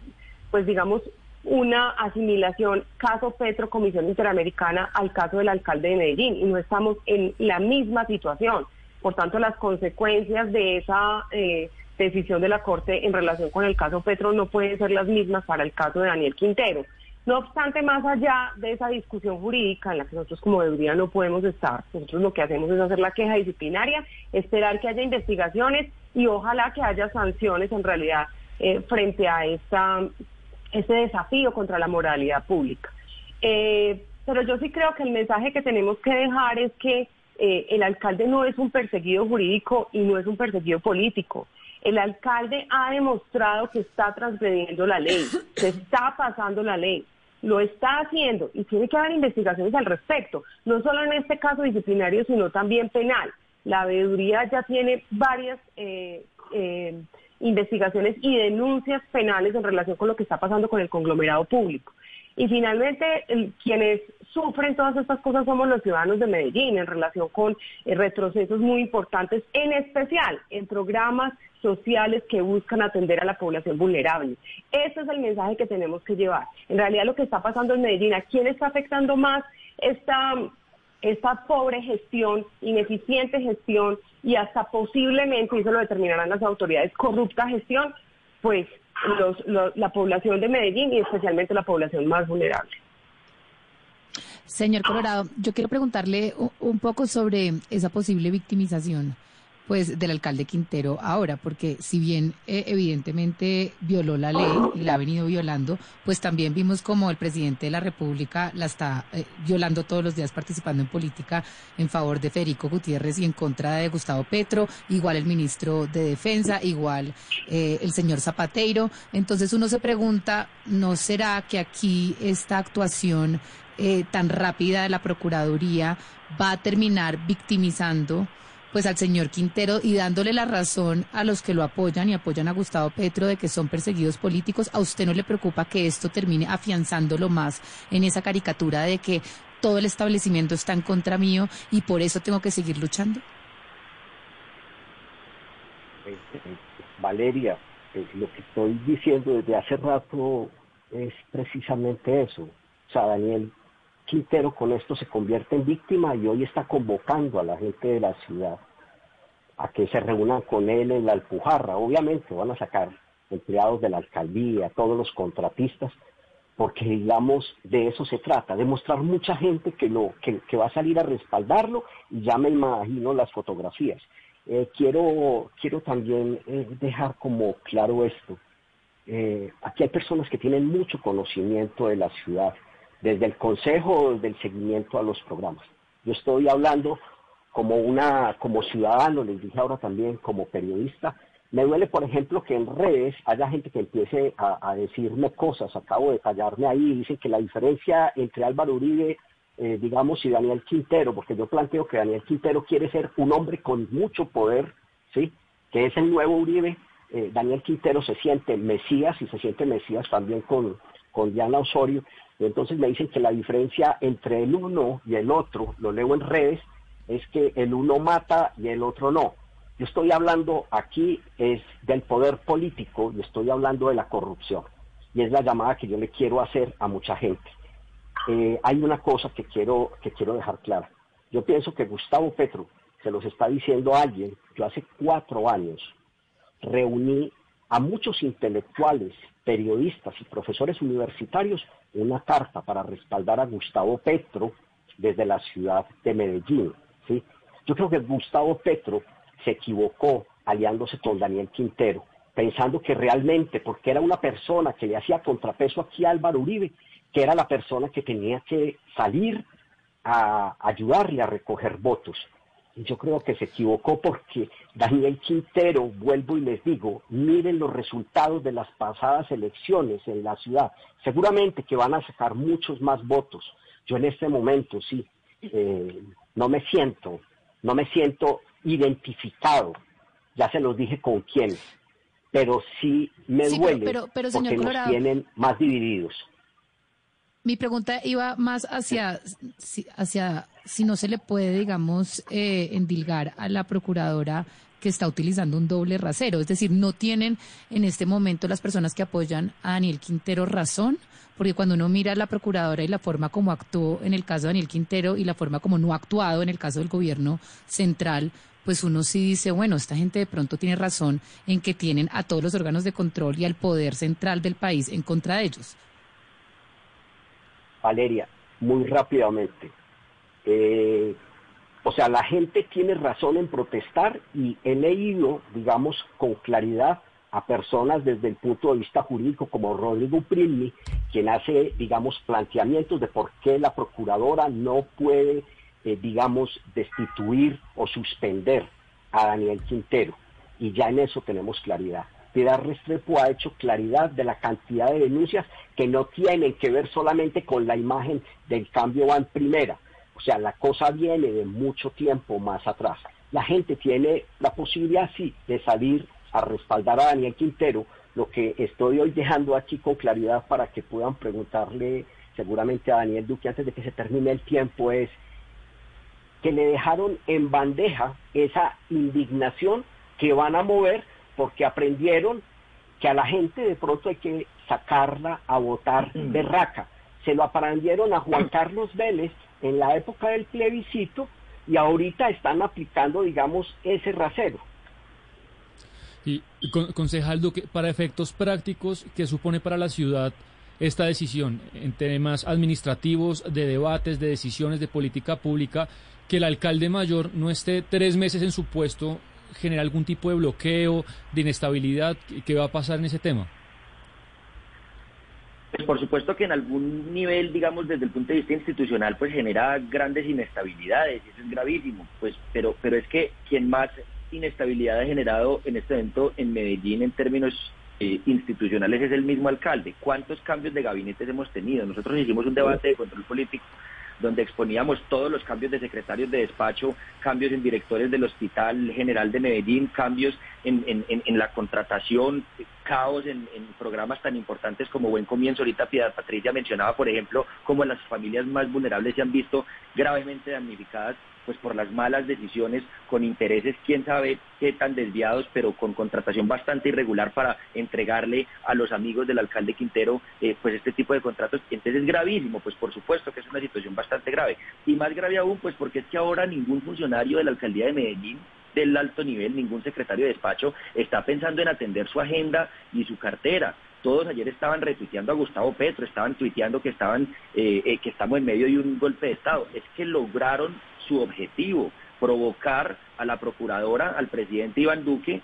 pues digamos, una asimilación caso Petro Comisión Interamericana al caso del alcalde de Medellín y no estamos en la misma situación. Por tanto, las consecuencias de esa eh, decisión de la Corte en relación con el caso Petro no pueden ser las mismas para el caso de Daniel Quintero. No obstante, más allá de esa discusión jurídica en la que nosotros como debería no podemos estar, nosotros lo que hacemos es hacer la queja disciplinaria, esperar que haya investigaciones y ojalá que haya sanciones en realidad eh, frente a esta, este desafío contra la moralidad pública. Eh, pero yo sí creo que el mensaje que tenemos que dejar es que eh, el alcalde no es un perseguido jurídico y no es un perseguido político. El alcalde ha demostrado que está transgrediendo la ley, se está pasando la ley, lo está haciendo y tiene que haber investigaciones al respecto, no solo en este caso disciplinario, sino también penal. La veeduría ya tiene varias eh, eh, investigaciones y denuncias penales en relación con lo que está pasando con el conglomerado público. Y finalmente, quienes sufren todas estas cosas somos los ciudadanos de Medellín en relación con eh, retrocesos muy importantes, en especial en programas sociales que buscan atender a la población vulnerable. Ese es el mensaje que tenemos que llevar. En realidad lo que está pasando en Medellín, ¿a quién está afectando más esta, esta pobre gestión, ineficiente gestión y hasta posiblemente, y eso lo determinarán las autoridades, corrupta gestión? Pues la población de Medellín y especialmente la población más vulnerable. Señor Colorado, yo quiero preguntarle un poco sobre esa posible victimización pues del alcalde Quintero ahora, porque si bien eh, evidentemente violó la ley y la ha venido violando, pues también vimos como el presidente de la República la está eh, violando todos los días participando en política en favor de Federico Gutiérrez y en contra de Gustavo Petro, igual el ministro de Defensa, igual eh, el señor Zapateiro. Entonces uno se pregunta, ¿no será que aquí esta actuación tan rápida de la Procuraduría va a terminar victimizando? Pues al señor Quintero y dándole la razón a los que lo apoyan y apoyan a Gustavo Petro de que son perseguidos políticos, ¿a usted no le preocupa que esto termine afianzándolo más en esa caricatura de que todo el establecimiento está en contra mío y por eso tengo que seguir luchando? Eh, eh, Valeria, eh, lo que estoy diciendo desde hace rato es precisamente eso. O sea, Daniel Quintero con esto se convierte en víctima y hoy está convocando a la gente de la ciudad a que se reúnan con él en la Alpujarra. Obviamente van a sacar empleados de la alcaldía, todos los contratistas, porque digamos de eso se trata, de mostrar mucha gente que, lo, que, va a salir a respaldarlo y ya me imagino las fotografías. Eh, quiero, quiero también eh, dejar como claro esto. Eh, aquí hay personas que tienen mucho conocimiento de la ciudad, desde el consejo, desde el seguimiento a los programas. Yo estoy hablando como una, como ciudadano, les dije ahora también como periodista. Me duele, por ejemplo, que en redes haya gente que empiece a, decirme cosas. Acabo de callarme ahí dicen que la diferencia entre Álvaro Uribe, eh, digamos, y Daniel Quintero, porque yo planteo que Daniel Quintero quiere ser un hombre con mucho poder, ¿sí? Que es el nuevo Uribe. Eh, Daniel Quintero se siente Mesías y se siente Mesías también con, con Diana Osorio. Entonces me dicen que la diferencia entre el uno y el otro, lo leo en redes, es que el uno mata y el otro no. Yo estoy hablando aquí es del poder político y estoy hablando de la corrupción. Y es la llamada que yo le quiero hacer a mucha gente. Eh, hay una cosa que quiero, que quiero dejar clara. Yo pienso que Gustavo Petro se los está diciendo a alguien. Yo hace cuatro años reuní a muchos intelectuales, periodistas y profesores universitarios una carta para respaldar a Gustavo Petro desde la ciudad de Medellín. ¿sí? Yo creo que Gustavo Petro se equivocó aliándose con Daniel Quintero, pensando que realmente, porque era una persona que le hacía contrapeso aquí a Álvaro Uribe, que era la persona que tenía que salir a ayudarle a recoger votos yo creo que se equivocó porque Daniel Quintero, vuelvo y les digo, miren los resultados de las pasadas elecciones en la ciudad. Seguramente que van a sacar muchos más votos. Yo en este momento sí, eh, no me siento, no me siento identificado. Ya se los dije con quién, pero sí me duele porque nos tienen más divididos. Mi pregunta iba más hacia, hacia si no se le puede, digamos, eh, endilgar a la procuradora que está utilizando un doble rasero. Es decir, no tienen en este momento las personas que apoyan a Daniel Quintero razón, porque cuando uno mira a la procuradora y la forma como actuó en el caso de Daniel Quintero y la forma como no ha actuado en el caso del gobierno central, pues uno sí dice, bueno, esta gente de pronto tiene razón en que tienen a todos los órganos de control y al poder central del país en contra de ellos. Valeria, muy rápidamente. Eh, o sea, la gente tiene razón en protestar y he leído, digamos, con claridad a personas desde el punto de vista jurídico como Rodrigo Primi, quien hace, digamos, planteamientos de por qué la procuradora no puede, eh, digamos, destituir o suspender a Daniel Quintero. Y ya en eso tenemos claridad. Piedad Restrepo ha hecho claridad de la cantidad de denuncias que no tienen que ver solamente con la imagen del cambio va en primera. O sea, la cosa viene de mucho tiempo más atrás. La gente tiene la posibilidad, sí, de salir a respaldar a Daniel Quintero. Lo que estoy hoy dejando aquí con claridad para que puedan preguntarle seguramente a Daniel Duque antes de que se termine el tiempo es que le dejaron en bandeja esa indignación que van a mover porque aprendieron que a la gente de pronto hay que sacarla a votar berraca. Se lo aprendieron a Juan Carlos Vélez en la época del plebiscito y ahorita están aplicando, digamos, ese rasero. Y, concejal Duque, para efectos prácticos, ¿qué supone para la ciudad esta decisión en temas administrativos, de debates, de decisiones, de política pública, que el alcalde mayor no esté tres meses en su puesto genera algún tipo de bloqueo, de inestabilidad? ¿Qué va a pasar en ese tema? Pues por supuesto que en algún nivel, digamos, desde el punto de vista institucional, pues genera grandes inestabilidades, eso es gravísimo, pues, pero, pero es que quien más inestabilidad ha generado en este evento en Medellín en términos eh, institucionales es el mismo alcalde. ¿Cuántos cambios de gabinetes hemos tenido? Nosotros hicimos un debate de control político donde exponíamos todos los cambios de secretarios de despacho, cambios en directores del Hospital General de Medellín, cambios en, la contratación, caos en, programas tan importantes como Buen Comienzo. Ahorita Piedad Patricia mencionaba, por ejemplo, cómo las familias más vulnerables se han visto gravemente damnificadas pues por las malas decisiones, con intereses, quién sabe qué tan desviados, pero con contratación bastante irregular para entregarle a los amigos del alcalde Quintero eh, pues este tipo de contratos. Entonces es gravísimo, pues por supuesto que es una situación bastante grave. Y más grave aún, pues porque es que ahora ningún funcionario de la alcaldía de Medellín del alto nivel, ningún secretario de despacho está pensando en atender su agenda y su cartera. Todos ayer estaban retuiteando a Gustavo Petro, estaban tuiteando que estaban eh, eh, que estamos en medio de un golpe de Estado. Es que lograron su objetivo, provocar a la procuradora, al presidente Iván Duque,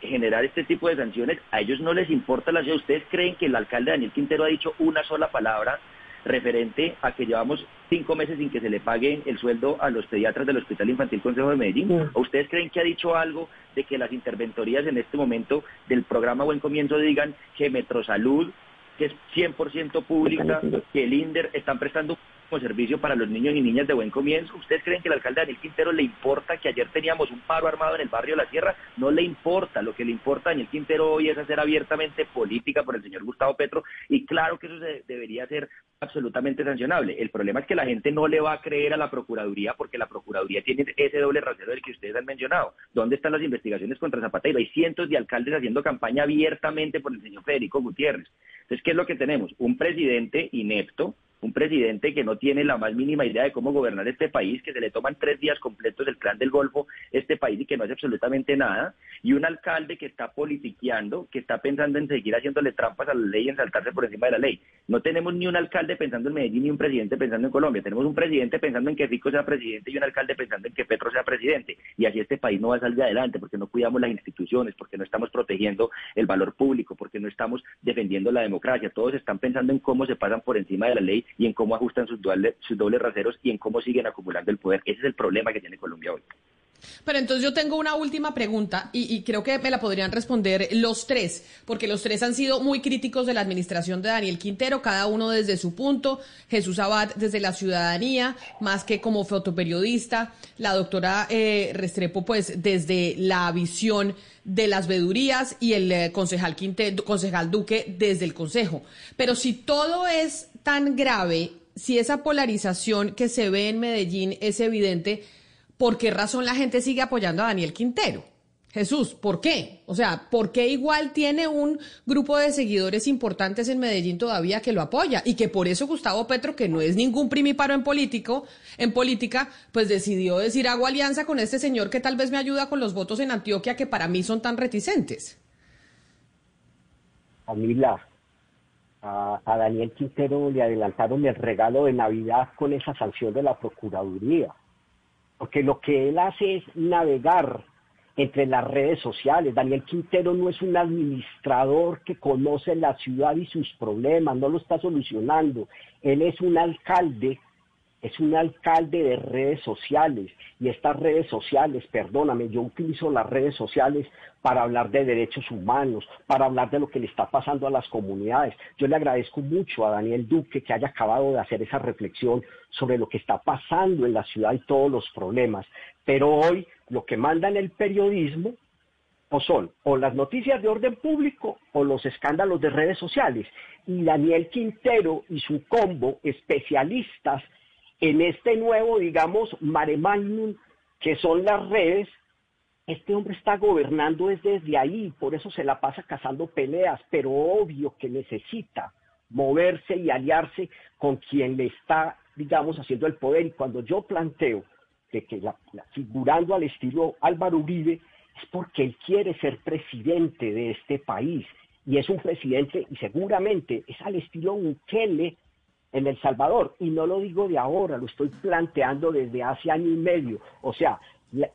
generar este tipo de sanciones, a ellos no les importa la ciudad. ¿Ustedes creen que el alcalde Daniel Quintero ha dicho una sola palabra referente a que llevamos cinco meses sin que se le pague el sueldo a los pediatras del Hospital Infantil Consejo de Medellín? ¿O ustedes creen que ha dicho algo de que las interventorías en este momento del programa Buen Comienzo digan que Metrosalud, que es 100% pública, que el INDER están prestando servicio para los niños y niñas de buen comienzo. ¿Ustedes creen que el alcalde Daniel Quintero le importa que ayer teníamos un paro armado en el barrio La Sierra? No le importa. Lo que le importa a Daniel Quintero hoy es hacer abiertamente política por el señor Gustavo Petro y claro que eso debería ser absolutamente sancionable. El problema es que la gente no le va a creer a la Procuraduría porque la Procuraduría tiene ese doble rasero del que ustedes han mencionado. ¿Dónde están las investigaciones contra Zapatero? Hay cientos de alcaldes haciendo campaña abiertamente por el señor Federico Gutiérrez. Entonces, ¿qué es lo que tenemos? Un presidente inepto un presidente que no tiene la más mínima idea de cómo gobernar este país, que se le toman tres días completos del plan del Golfo este país y que no hace absolutamente nada, y un alcalde que está politiqueando, que está pensando en seguir haciéndole trampas a la ley y en saltarse por encima de la ley. No tenemos ni un alcalde pensando en Medellín ni un presidente pensando en Colombia. Tenemos un presidente pensando en que Rico sea presidente y un alcalde pensando en que Petro sea presidente. Y así este país no va a salir adelante porque no cuidamos las instituciones, porque no estamos protegiendo el valor público, porque no estamos defendiendo la democracia. Todos están pensando en cómo se pasan por encima de la ley y en cómo ajustan sus, sus dobles raseros y en cómo siguen acumulando el poder. Ese es el problema que tiene Colombia hoy. Pero entonces yo tengo una última pregunta y, creo que me la podrían responder los tres, porque los tres han sido muy críticos de la administración de Daniel Quintero, cada uno desde su punto, Jesús Abad desde la ciudadanía, más que como fotoperiodista, la doctora eh, Restrepo pues desde la visión de las vedurías y el eh, concejal, Quintero, concejal Duque desde el Consejo. Pero si todo es tan grave, si esa polarización que se ve en Medellín es evidente, ¿por qué razón la gente sigue apoyando a Daniel Quintero? Jesús, ¿por qué? O sea, ¿por qué igual tiene un grupo de seguidores importantes en Medellín todavía que lo apoya? Y que por eso Gustavo Petro, que no es ningún primiparo en político, en política, pues decidió decir hago alianza con este señor que tal vez me ayuda con los votos en Antioquia que para mí son tan reticentes. Camila, a, a Daniel Quintero le adelantaron el regalo de Navidad con esa sanción de la Procuraduría. Porque lo que él hace es navegar entre las redes sociales. Daniel Quintero no es un administrador que conoce la ciudad y sus problemas, no lo está solucionando. Él es un alcalde es un alcalde de redes sociales y estas redes sociales, perdóname, yo utilizo las redes sociales para hablar de derechos humanos, para hablar de lo que le está pasando a las comunidades. Yo le agradezco mucho a Daniel Duque que haya acabado de hacer esa reflexión sobre lo que está pasando en la ciudad y todos los problemas. Pero hoy lo que manda en el periodismo o son o las noticias de orden público o los escándalos de redes sociales. Y Daniel Quintero y su combo, especialistas en este nuevo, digamos, mare magnum, que son las redes, este hombre está gobernando desde ahí, por eso se la pasa cazando peleas, pero obvio que necesita moverse y aliarse con quien le está, digamos, haciendo el poder. Y cuando yo planteo de que la, figurando al estilo Álvaro Uribe, es porque él quiere ser presidente de este país. Y es un presidente, y seguramente es al estilo Bukele en El Salvador. Y no lo digo de ahora, lo estoy planteando desde hace año y medio. O sea,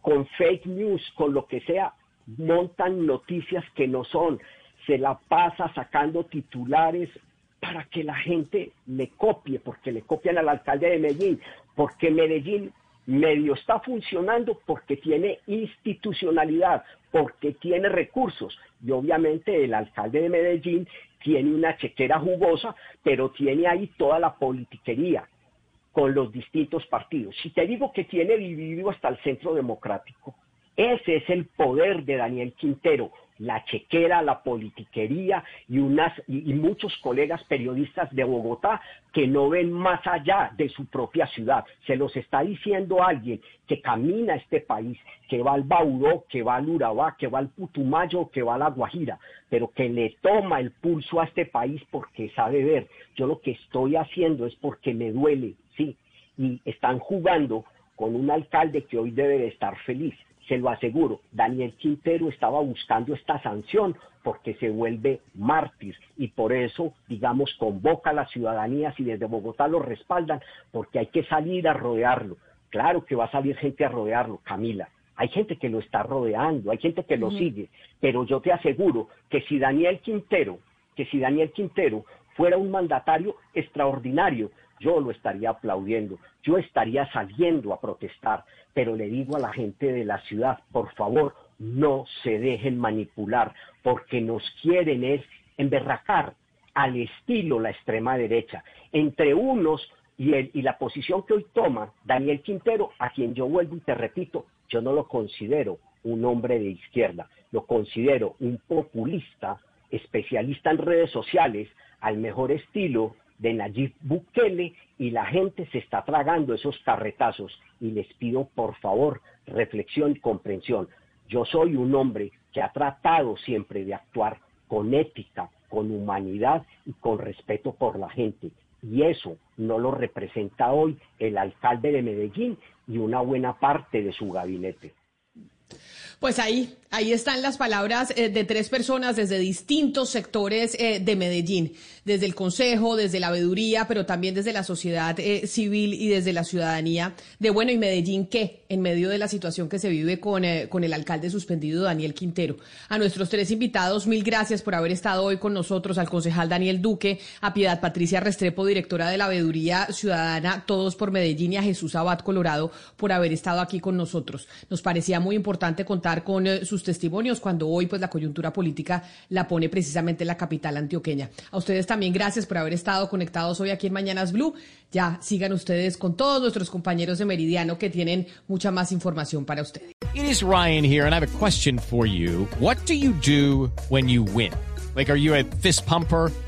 con fake news, con lo que sea, montan noticias que no son. Se la pasa sacando titulares para que la gente le copie, porque le copian al alcalde de Medellín, porque Medellín medio está funcionando porque tiene institucionalidad, porque tiene recursos. Y obviamente el alcalde de Medellín tiene una chequera jugosa, pero tiene ahí toda la politiquería con los distintos partidos. Si te digo que tiene dividido hasta el centro democrático, ese es el poder de Daniel Quintero, la chequera, la politiquería y, unas, y, muchos colegas periodistas de Bogotá que no ven más allá de su propia ciudad. Se los está diciendo alguien que camina este país, que va al Bauró, que va al Urabá, que va al Putumayo, que va a la Guajira, pero que le toma el pulso a este país porque sabe ver. Yo lo que estoy haciendo es porque me duele, sí, y están jugando con un alcalde que hoy debe de estar feliz se lo aseguro, Daniel Quintero estaba buscando esta sanción porque se vuelve mártir y por eso, digamos, convoca a la ciudadanía, si desde Bogotá lo respaldan, porque hay que salir a rodearlo. Claro que va a salir gente a rodearlo, Camila. Hay gente que lo está rodeando, hay gente que lo sigue, pero yo te aseguro que si Daniel Quintero, que si Daniel Quintero fuera un mandatario extraordinario, yo lo estaría aplaudiendo, yo estaría saliendo a protestar, pero le digo a la gente de la ciudad, por favor, no se dejen manipular, porque nos quieren es emberracar al estilo la extrema derecha. Entre unos y, y la posición que hoy toma Daniel Quintero, a quien yo vuelvo y te repito, yo no lo considero un hombre de izquierda, lo considero un populista, especialista en redes sociales, al mejor estilo de Nayib Bukele y la gente se está tragando esos carretazos y les pido por favor reflexión y comprensión. Yo soy un hombre que ha tratado siempre de actuar con ética, con humanidad y con respeto por la gente. Y eso no lo representa hoy el alcalde de Medellín y una buena parte de su gabinete. Pues ahí, ahí están las palabras eh, de tres personas desde distintos sectores eh, de Medellín, desde el Consejo, desde la veeduría, pero también desde la sociedad eh, civil y desde la ciudadanía de bueno y Medellín qué en medio de la situación que se vive con, con el alcalde suspendido Daniel Quintero. A nuestros tres invitados, mil gracias por haber estado hoy con nosotros, al concejal Daniel Duque, a Piedad Patricia Restrepo, directora de la veeduría ciudadana Todos por Medellín y a Jesús Abad Colorado por haber estado aquí con nosotros. Nos parecía muy importante con eh, sus testimonios cuando hoy pues la coyuntura política la pone precisamente la capital antioqueña. A ustedes también gracias por haber estado conectados hoy aquí en Mañanas Blue. Ya sigan ustedes con todos nuestros compañeros de Meridiano que tienen mucha más información para ustedes. It is Ryan here and I have a question for you. What do you do when you win? Like are you a fist pumper?